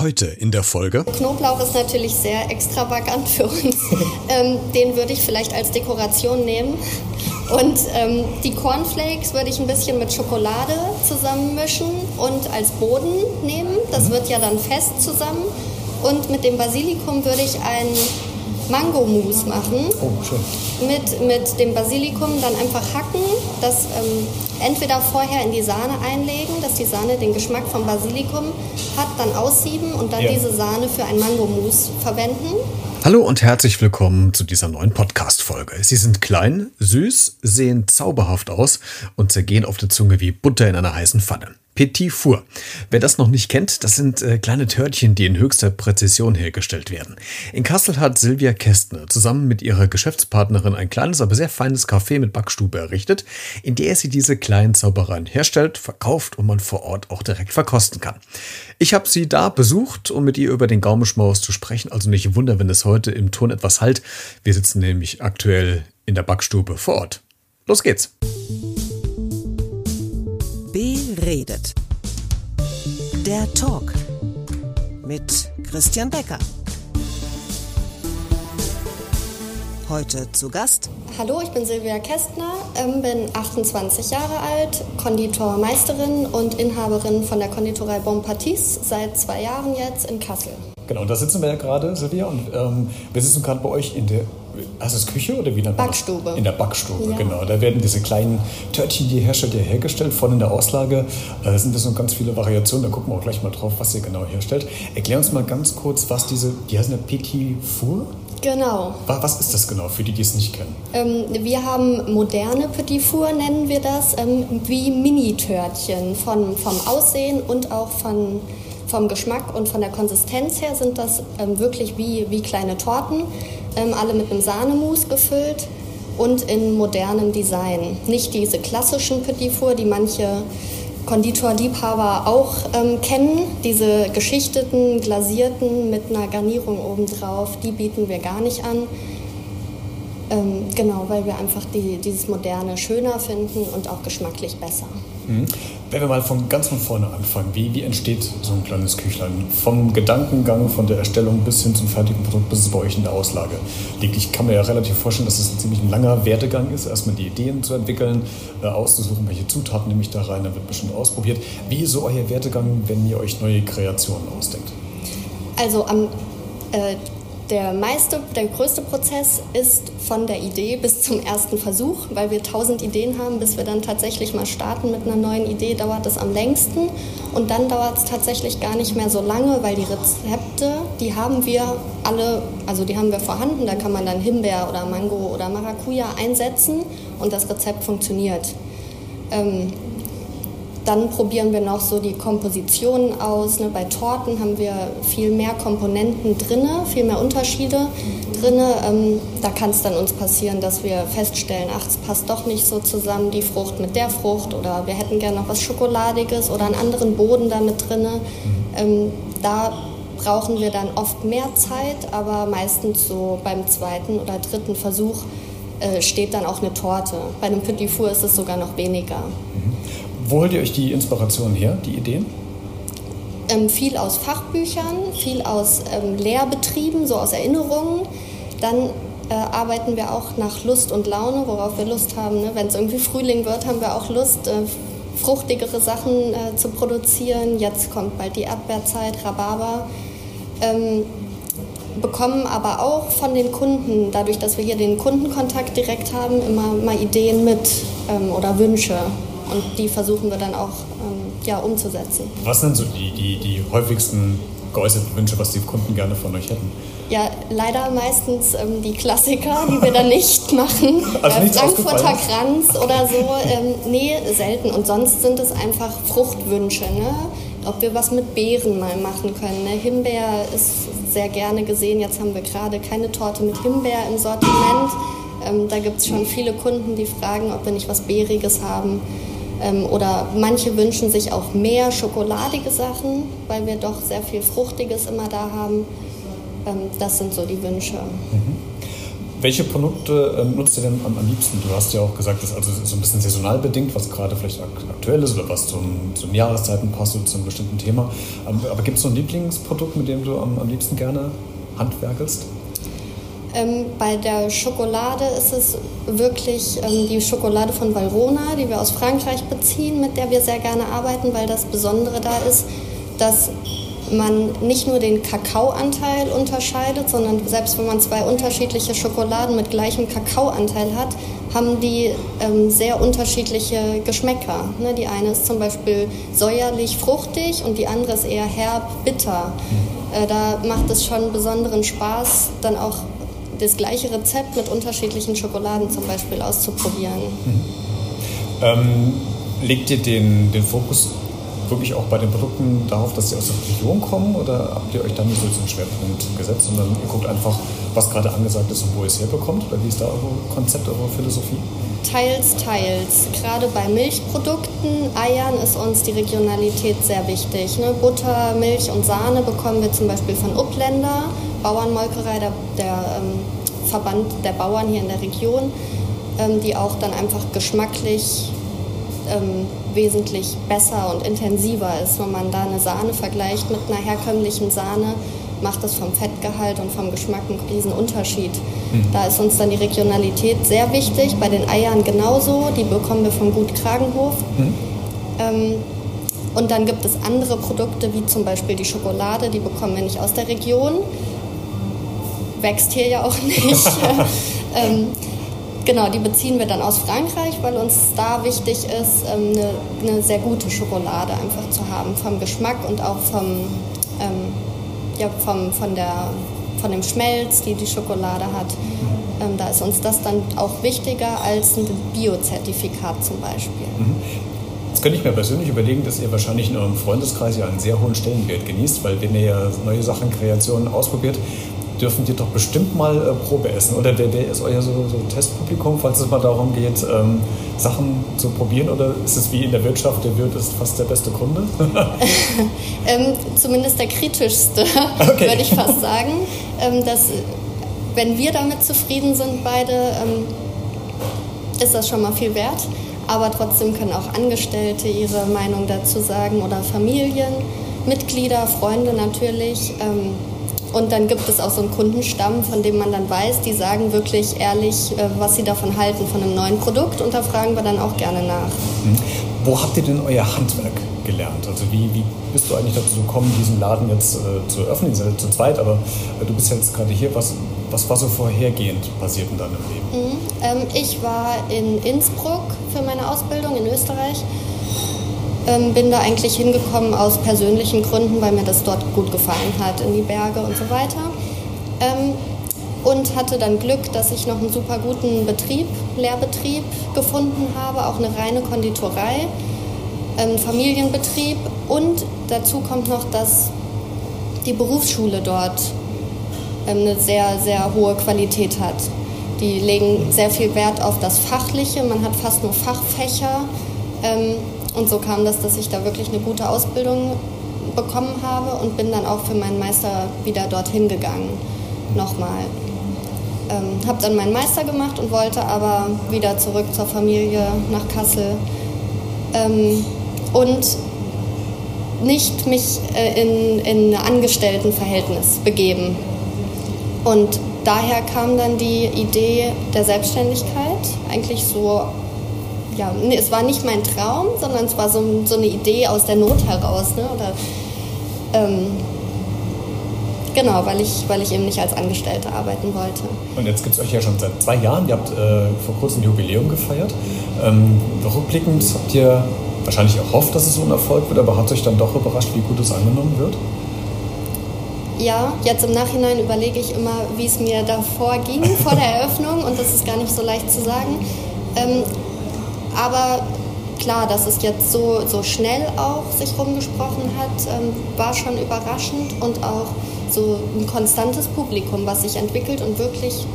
Heute in der Folge. Knoblauch ist natürlich sehr extravagant für uns. ähm, den würde ich vielleicht als Dekoration nehmen. Und ähm, die Cornflakes würde ich ein bisschen mit Schokolade zusammenmischen und als Boden nehmen. Das mhm. wird ja dann fest zusammen. Und mit dem Basilikum würde ich ein Mango-Mousse machen. Oh, schön. Mit, mit dem Basilikum dann einfach hacken, das ähm, entweder vorher in die Sahne einlegen, dass die Sahne den Geschmack vom Basilikum hat, dann aussieben und dann ja. diese Sahne für ein Mango-Mousse verwenden. Hallo und herzlich willkommen zu dieser neuen Podcast-Folge. Sie sind klein, süß, sehen zauberhaft aus und zergehen auf der Zunge wie Butter in einer heißen Pfanne. Petit Four. Wer das noch nicht kennt, das sind äh, kleine Törtchen, die in höchster Präzision hergestellt werden. In Kassel hat Silvia Kästner zusammen mit ihrer Geschäftspartnerin ein kleines, aber sehr feines Café mit Backstube errichtet, in der sie diese kleinen Zaubereien herstellt, verkauft und man vor Ort auch direkt verkosten kann. Ich habe sie da besucht, um mit ihr über den Gaumenschmaus zu sprechen, also nicht wunder, wenn es heute im Ton etwas halt. Wir sitzen nämlich aktuell in der Backstube vor Ort. Los geht's! Beredet. Der Talk mit Christian Becker. Heute zu Gast. Hallo, ich bin Silvia Kästner, ähm, bin 28 Jahre alt, Konditormeisterin und Inhaberin von der Konditorei Bon Patis seit zwei Jahren jetzt in Kassel. Genau, da sitzen wir ja gerade, Silvia, und ähm, wir sitzen gerade bei euch in der Heißt es Küche oder wie Backstube. In der Backstube, ja. genau. Da werden diese kleinen Törtchen, die ihr herstellt, ja hergestellt, vorne in der Auslage. Da sind das noch ganz viele Variationen, da gucken wir auch gleich mal drauf, was ihr genau herstellt. Erklär uns mal ganz kurz, was diese, die heißen ja Petit Four? Genau. Was ist das genau, für die, die es nicht kennen? Ähm, wir haben moderne Petit Four, nennen wir das, ähm, wie Mini-Törtchen vom Aussehen und auch von vom Geschmack und von der Konsistenz her sind das ähm, wirklich wie, wie kleine Torten ähm, alle mit einem Sahnemus gefüllt und in modernem Design. Nicht diese klassischen Petit Four, die manche Konditorliebhaber auch ähm, kennen, diese geschichteten, glasierten mit einer Garnierung obendrauf, die bieten wir gar nicht an. Ähm, genau, weil wir einfach die, dieses Moderne schöner finden und auch geschmacklich besser. Wenn wir mal von ganz von vorne anfangen, wie, wie entsteht so ein kleines Küchlein? Vom Gedankengang, von der Erstellung bis hin zum fertigen Produkt, bis es bei euch in der Auslage liegt. Ich kann mir ja relativ vorstellen, dass es ein ziemlich langer Werdegang ist, erstmal die Ideen zu entwickeln, äh, auszusuchen, welche Zutaten nehme ich da rein, dann wird bestimmt ausprobiert. Wie ist so euer Werdegang, wenn ihr euch neue Kreationen ausdenkt? Also am äh, der meiste, der größte Prozess ist von der Idee bis zum ersten Versuch, weil wir tausend Ideen haben, bis wir dann tatsächlich mal starten mit einer neuen Idee, dauert es am längsten. Und dann dauert es tatsächlich gar nicht mehr so lange, weil die Rezepte, die haben wir alle, also die haben wir vorhanden. Da kann man dann Himbeer oder Mango oder Maracuja einsetzen und das Rezept funktioniert. Ähm, dann probieren wir noch so die Kompositionen aus. Ne? Bei Torten haben wir viel mehr Komponenten drin, viel mehr Unterschiede drin. Ähm, da kann es dann uns passieren, dass wir feststellen, ach, es passt doch nicht so zusammen, die Frucht mit der Frucht oder wir hätten gerne noch was Schokoladiges oder einen anderen Boden da mit drin. Ähm, da brauchen wir dann oft mehr Zeit, aber meistens so beim zweiten oder dritten Versuch äh, steht dann auch eine Torte. Bei einem Petit Four ist es sogar noch weniger. Wo holt ihr euch die Inspiration her, die Ideen? Ähm, viel aus Fachbüchern, viel aus ähm, Lehrbetrieben, so aus Erinnerungen. Dann äh, arbeiten wir auch nach Lust und Laune, worauf wir Lust haben. Ne? Wenn es irgendwie Frühling wird, haben wir auch Lust, äh, fruchtigere Sachen äh, zu produzieren. Jetzt kommt bald die Erdbeerzeit, Rhabarber. Ähm, bekommen aber auch von den Kunden, dadurch, dass wir hier den Kundenkontakt direkt haben, immer mal Ideen mit ähm, oder Wünsche. Und die versuchen wir dann auch ähm, ja, umzusetzen. Was sind so die, die, die häufigsten geäußerten Wünsche, was die Kunden gerne von euch hätten? Ja, leider meistens ähm, die Klassiker, die wir dann nicht machen. Also äh, Frankfurter Kranz oder so. Ähm, nee, selten. Und sonst sind es einfach Fruchtwünsche. Ne? Ob wir was mit Beeren mal machen können. Ne? Himbeer ist sehr gerne gesehen. Jetzt haben wir gerade keine Torte mit Himbeer im Sortiment. Ähm, da gibt es schon viele Kunden, die fragen, ob wir nicht was Beeriges haben. Ähm, oder manche wünschen sich auch mehr schokoladige Sachen, weil wir doch sehr viel Fruchtiges immer da haben. Ähm, das sind so die Wünsche. Mhm. welche Produkte äh, nutzt ihr denn am, liebsten? Du hast ja auch gesagt, das ist also so ein bisschen saisonal bedingt, was gerade vielleicht aktuell ist oder was zum, zu Jahreszeiten passt oder zu einem bestimmten Thema. Ähm, aber gibt es so ein Lieblingsprodukt, mit dem du am, am liebsten gerne handwerkelst? Ähm, bei der Schokolade ist es wirklich ähm, die Schokolade von Valrona, die wir aus Frankreich beziehen, mit der wir sehr gerne arbeiten, weil das Besondere da ist, dass man nicht nur den Kakaoanteil unterscheidet, sondern selbst wenn man zwei unterschiedliche Schokoladen mit gleichem Kakaoanteil hat, haben die ähm, sehr unterschiedliche Geschmäcker. Ne? Die eine ist zum Beispiel säuerlich fruchtig und die andere ist eher herb bitter. Mhm. Äh, da macht es schon besonderen Spaß, dann auch das gleiche Rezept mit unterschiedlichen Schokoladen zum Beispiel auszuprobieren. Mhm. Ähm, legt ihr den, den Fokus wirklich auch bei den Produkten darauf, dass sie aus der Region kommen oder habt ihr euch da nicht so einen Schwerpunkt gesetzt, sondern ihr guckt einfach, was gerade angesagt ist und wo ihr es herbekommt? Oder wie ist da euer Konzept, eure Philosophie? Teils, teils. Gerade bei Milchprodukten, Eiern ist uns die Regionalität sehr wichtig. Ne? Butter, Milch und Sahne bekommen wir zum Beispiel von Upländer, Bauernmolkerei, der, der ähm, Verband der Bauern hier in der Region, ähm, die auch dann einfach geschmacklich ähm, wesentlich besser und intensiver ist. Wenn man da eine Sahne vergleicht mit einer herkömmlichen Sahne, macht das vom Fettgehalt und vom Geschmack einen riesen Unterschied. Mhm. Da ist uns dann die Regionalität sehr wichtig. Bei den Eiern genauso. Die bekommen wir vom Gut Kragenhof. Mhm. Ähm, und dann gibt es andere Produkte, wie zum Beispiel die Schokolade, die bekommen wir nicht aus der Region. Wächst hier ja auch nicht. ähm, Genau, die beziehen wir dann aus Frankreich, weil uns da wichtig ist, ähm, eine, eine sehr gute Schokolade einfach zu haben, vom Geschmack und auch vom, ähm, ja, vom, von, der, von dem Schmelz, die die Schokolade hat. Ähm, da ist uns das dann auch wichtiger als ein Biozertifikat zum Beispiel. Mhm. Jetzt könnte ich mir persönlich überlegen, dass ihr wahrscheinlich in eurem Freundeskreis ja einen sehr hohen Stellenwert genießt, weil wenn ihr ja neue Sachen, Kreationen ausprobiert, dürfen die doch bestimmt mal äh, Probe essen. Oder der, der ist euer so, so Testpublikum, falls es mal darum geht, ähm, Sachen zu probieren? Oder ist es wie in der Wirtschaft, der Wirt ist fast der beste Kunde? ähm, zumindest der kritischste, okay. würde ich fast sagen. Ähm, dass, wenn wir damit zufrieden sind, beide, ähm, ist das schon mal viel wert. Aber trotzdem können auch Angestellte ihre Meinung dazu sagen oder Familien, Mitglieder, Freunde natürlich. Und dann gibt es auch so einen Kundenstamm, von dem man dann weiß, die sagen wirklich ehrlich, äh, was sie davon halten von einem neuen Produkt und da fragen wir dann auch gerne nach. Mhm. Wo habt ihr denn euer Handwerk gelernt? Also wie, wie bist du eigentlich dazu gekommen, diesen Laden jetzt äh, zu öffnen? Ihr seid zu zweit, aber äh, du bist jetzt gerade hier. Was, was war so vorhergehend passiert in deinem Leben? Mhm. Ähm, ich war in Innsbruck für meine Ausbildung in Österreich ähm, bin da eigentlich hingekommen aus persönlichen Gründen, weil mir das dort gut gefallen hat, in die Berge und so weiter. Ähm, und hatte dann Glück, dass ich noch einen super guten Betrieb, Lehrbetrieb gefunden habe, auch eine reine Konditorei, einen Familienbetrieb und dazu kommt noch, dass die Berufsschule dort ähm, eine sehr, sehr hohe Qualität hat. Die legen sehr viel Wert auf das Fachliche, man hat fast nur Fachfächer. Und so kam das, dass ich da wirklich eine gute Ausbildung bekommen habe und bin dann auch für meinen Meister wieder dorthin gegangen. Nochmal. Ähm, habe dann meinen Meister gemacht und wollte aber wieder zurück zur Familie nach Kassel. Ähm, und nicht mich äh, in, in ein Angestelltenverhältnis begeben. Und daher kam dann die Idee der Selbstständigkeit, eigentlich so ja, es war nicht mein Traum, sondern es war so, so eine Idee aus der Not heraus. Ne? Oder, ähm, genau, weil ich, weil ich eben nicht als Angestellte arbeiten wollte. Und jetzt gibt es euch ja schon seit zwei Jahren. Ihr habt äh, vor kurzem ein Jubiläum gefeiert. Ähm, rückblickend habt ihr wahrscheinlich erhofft, dass es so ein Erfolg wird, aber hat euch dann doch überrascht, wie gut es angenommen wird? Ja, jetzt im Nachhinein überlege ich immer, wie es mir davor ging, vor der Eröffnung, und das ist gar nicht so leicht zu sagen. Ähm, aber klar, dass es jetzt so, so schnell auch sich rumgesprochen hat, ähm, war schon überraschend und auch so ein konstantes Publikum, was sich entwickelt und wirklich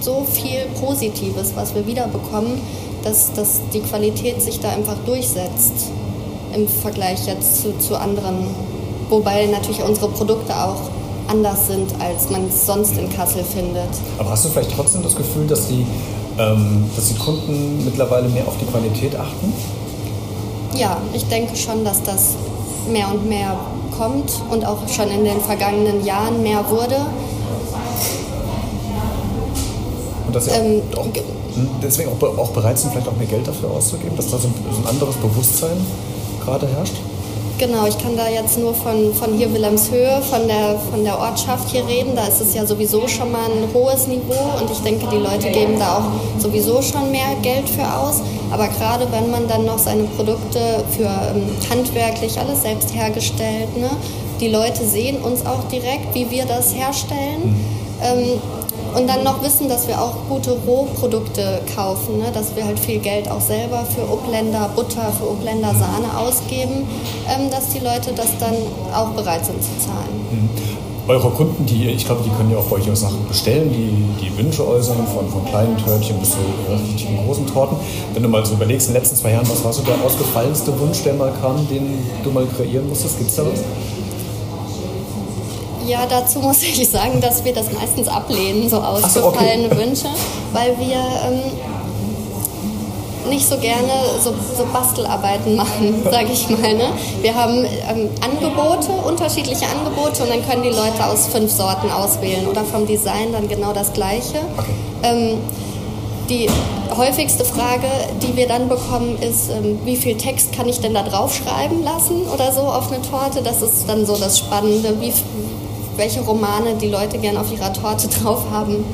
so viel Positives, was wir wiederbekommen, dass, dass die Qualität sich da einfach durchsetzt im Vergleich jetzt zu, zu anderen. Wobei natürlich unsere Produkte auch anders sind, als man es sonst in Kassel findet. Aber hast du vielleicht trotzdem das Gefühl, dass die, ähm, dass die Kunden mittlerweile mehr auf die Qualität achten? Ja, ich denke schon, dass das mehr und mehr kommt und auch schon in den vergangenen Jahren mehr wurde. Und dass sie ähm, auch, hm, deswegen auch, auch bereit sind, vielleicht auch mehr Geld dafür auszugeben, dass da so ein, so ein anderes Bewusstsein gerade herrscht? Genau, ich kann da jetzt nur von, von hier Wilhelmshöhe, von der, von der Ortschaft hier reden. Da ist es ja sowieso schon mal ein hohes Niveau und ich denke, die Leute geben da auch sowieso schon mehr Geld für aus. Aber gerade wenn man dann noch seine Produkte für ähm, handwerklich alles selbst hergestellt, ne? die Leute sehen uns auch direkt, wie wir das herstellen. Mhm. Ähm, und dann noch wissen, dass wir auch gute Rohprodukte kaufen, ne? dass wir halt viel Geld auch selber für Upländer Butter, für Upländer Sahne ausgeben, ähm, dass die Leute das dann auch bereit sind zu zahlen. Mhm. Eure Kunden, die, ich glaube, die können ja auch bei euch auch Sachen bestellen, die, die Wünsche äußern, von, von kleinen Törtchen bis zu richtigen großen Torten. Wenn du mal so überlegst, in den letzten zwei Jahren, was war so der ausgefallenste Wunsch, der mal kam, den du mal kreieren musstest? Gibt es da was? Ja, dazu muss ich sagen, dass wir das meistens ablehnen, so ausgefallene so, okay. Wünsche, weil wir ähm, nicht so gerne so, so Bastelarbeiten machen, sage ich mal. Ne? Wir haben ähm, Angebote, unterschiedliche Angebote und dann können die Leute aus fünf Sorten auswählen oder vom Design dann genau das gleiche. Okay. Ähm, die häufigste Frage, die wir dann bekommen, ist, ähm, wie viel Text kann ich denn da drauf schreiben lassen oder so auf eine Torte? Das ist dann so das Spannende. Wie, welche Romane die Leute gerne auf ihrer Torte drauf haben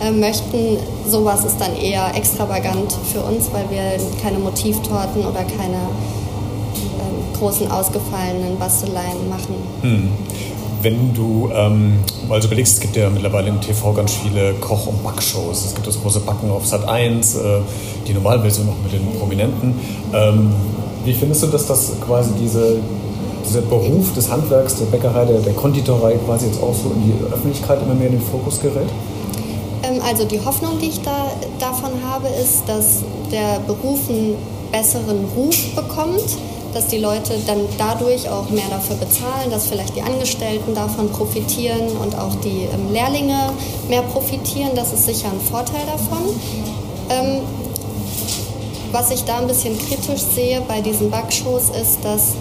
äh, möchten. Sowas ist dann eher extravagant für uns, weil wir keine Motivtorten oder keine äh, großen ausgefallenen Basteleien machen. Hm. Wenn du ähm, also überlegst, es gibt ja mittlerweile im TV ganz viele Koch- und Backshows. Es gibt das große Backen auf Sat 1, äh, die Normalversion noch mit den Prominenten. Ähm, wie findest du, dass das quasi diese dieser Beruf des Handwerks, der Bäckerei, der, der Konditorei quasi jetzt auch so in die Öffentlichkeit immer mehr in den Fokus gerät? Ähm, also die Hoffnung, die ich da, davon habe, ist, dass der Beruf einen besseren Ruf bekommt, dass die Leute dann dadurch auch mehr dafür bezahlen, dass vielleicht die Angestellten davon profitieren und auch die ähm, Lehrlinge mehr profitieren. Das ist sicher ein Vorteil davon. Ähm, was ich da ein bisschen kritisch sehe bei diesen Backshows ist, dass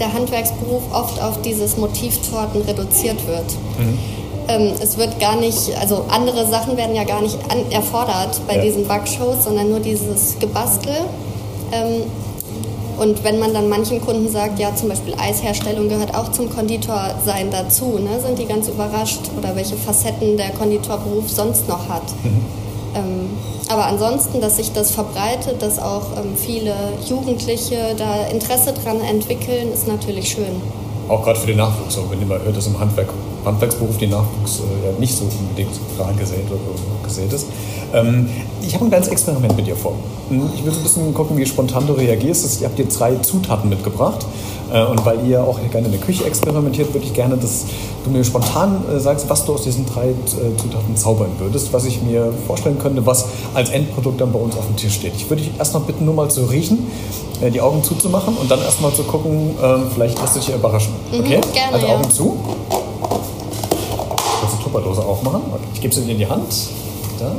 der Handwerksberuf oft auf dieses Motivtorten reduziert wird. Mhm. Ähm, es wird gar nicht, also andere Sachen werden ja gar nicht an, erfordert bei ja. diesen Backshows, sondern nur dieses Gebastel. Ähm, und wenn man dann manchen Kunden sagt, ja zum Beispiel Eisherstellung gehört auch zum Konditorsein dazu, ne, sind die ganz überrascht oder welche Facetten der Konditorberuf sonst noch hat. Mhm. Ähm, aber ansonsten, dass sich das verbreitet, dass auch ähm, viele Jugendliche da Interesse dran entwickeln, ist natürlich schön. Auch gerade für den Nachwuchs, wenn mal hört, dass im Handwerk, Handwerksberuf der Nachwuchs äh, ja nicht so unbedingt rar gesät, gesät ist. Ähm, ich habe ein kleines Experiment mit dir vor. Hm, ich will so ein bisschen gucken, wie spontan du reagierst. Ihr habt dir drei Zutaten mitgebracht. Äh, und weil ihr auch gerne in der Küche experimentiert, würde ich gerne, dass du mir spontan äh, sagst, was du aus diesen drei äh, Zutaten zaubern würdest, was ich mir vorstellen könnte, was als Endprodukt dann bei uns auf dem Tisch steht. Ich würde dich erst noch bitten, nur mal zu riechen, die Augen zuzumachen und dann erst mal zu gucken, ähm, vielleicht lässt du dich überraschen. Mhm, okay? Mhm, gerne, also Augen ja. zu. Kannst die Tupperdose aufmachen? Ich gebe sie dir in die Hand. Da.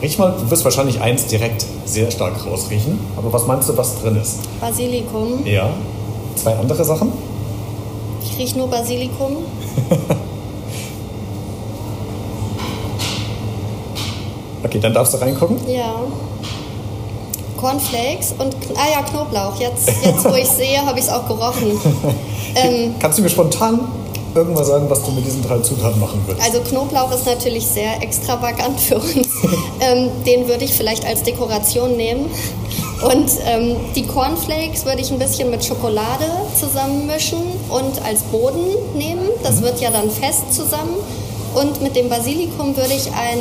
Riech mal, du wirst wahrscheinlich eins direkt sehr stark rausriechen. Aber was meinst du, was drin ist? Basilikum. Ja. Zwei andere Sachen? Ich rieche nur Basilikum. okay, dann darfst du reingucken. Ja. Cornflakes und ah ja, Knoblauch. Jetzt, jetzt wo ich sehe, habe ich es auch gerochen. Ähm, Kannst du mir spontan irgendwas sagen, was du mit diesen drei Zutaten machen würdest? Also Knoblauch ist natürlich sehr extravagant für uns. ähm, den würde ich vielleicht als Dekoration nehmen. Und ähm, die Cornflakes würde ich ein bisschen mit Schokolade zusammenmischen und als Boden nehmen. Das mhm. wird ja dann fest zusammen. Und mit dem Basilikum würde ich ein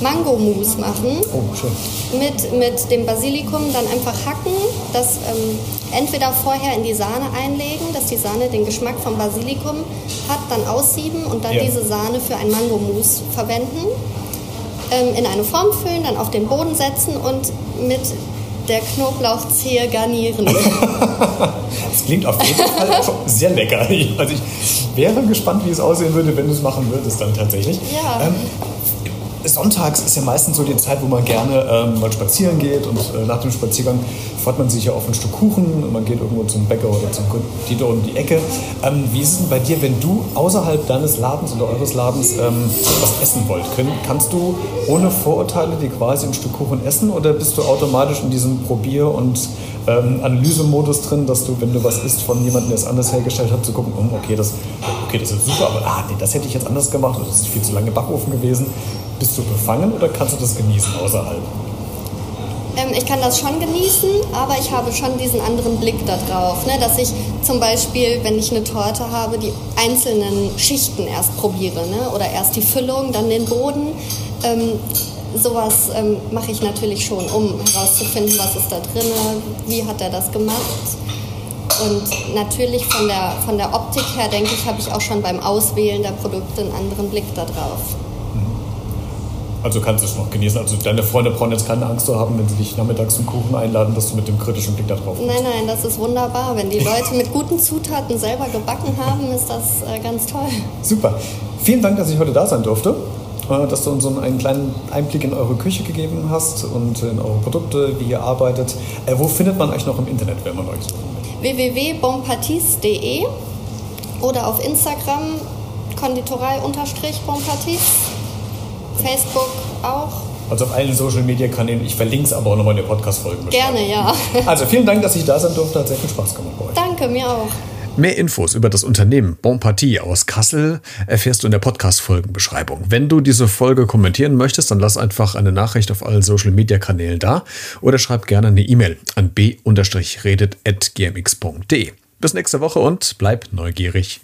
Mango-Mousse machen. Oh, schön. Mit, mit dem Basilikum dann einfach hacken, das ähm, entweder vorher in die Sahne einlegen, dass die Sahne den Geschmack vom Basilikum hat, dann aussieben und dann ja. diese Sahne für ein Mango-Mousse verwenden. Ähm, in eine Form füllen, dann auf den Boden setzen und mit der Knoblauchzehe garnieren. Es klingt auf jeden Fall sehr lecker. Also ich wäre gespannt, wie es aussehen würde, wenn du es machen würdest dann tatsächlich. Ja. Ähm, sonntags ist ja meistens so die Zeit, wo man gerne ähm, mal spazieren geht und äh, nach dem Spaziergang freut man sich ja auf ein Stück Kuchen und man geht irgendwo zum Bäcker oder zum Konditor um die Ecke. Ähm, wie ist es denn bei dir, wenn du außerhalb deines Ladens oder eures Ladens ähm, was essen wollt? Können, kannst du ohne Vorurteile die quasi ein Stück Kuchen essen oder bist du automatisch in diesem Probier- und ähm, Analysemodus drin, dass du, wenn du was isst von jemandem, der es anders hergestellt hat, zu gucken, oh, okay, das, okay, das ist super, aber ah, nee, das hätte ich jetzt anders gemacht das ist viel zu lange Backofen gewesen. Bist du befangen oder kannst du das genießen außerhalb? Ähm, ich kann das schon genießen, aber ich habe schon diesen anderen Blick darauf, ne? dass ich zum Beispiel, wenn ich eine Torte habe, die einzelnen Schichten erst probiere ne? oder erst die Füllung, dann den Boden. Ähm, sowas ähm, mache ich natürlich schon, um herauszufinden, was ist da drin, wie hat er das gemacht. Und natürlich von der, von der Optik her, denke ich, habe ich auch schon beim Auswählen der Produkte einen anderen Blick darauf. Also kannst du es noch genießen. Also deine Freunde brauchen jetzt keine Angst zu haben, wenn sie dich nachmittags zum Kuchen einladen, dass du mit dem kritischen Blick da drauf bist. Nein, nein, das ist wunderbar. Wenn die Leute mit guten Zutaten selber gebacken haben, ist das äh, ganz toll. Super. Vielen Dank, dass ich heute da sein durfte dass du uns so einen kleinen Einblick in eure Küche gegeben hast und in eure Produkte, wie ihr arbeitet. Äh, wo findet man euch noch im Internet, wenn man euch suchen will? www.bonpartis.de oder auf Instagram konditorei-bonpartis. Facebook auch. Also auf allen Social Media Kanälen. Ich verlinke es aber auch nochmal in der Podcast-Folge. Gerne, ja. Also vielen Dank, dass ich da sein durfte. Hat sehr viel Spaß gemacht bei euch. Danke, mir auch. Mehr Infos über das Unternehmen Bon aus Kassel erfährst du in der Podcast-Folgenbeschreibung. Wenn du diese Folge kommentieren möchtest, dann lass einfach eine Nachricht auf allen Social-Media-Kanälen da oder schreib gerne eine E-Mail an b-redet.gmx.de. Bis nächste Woche und bleib neugierig.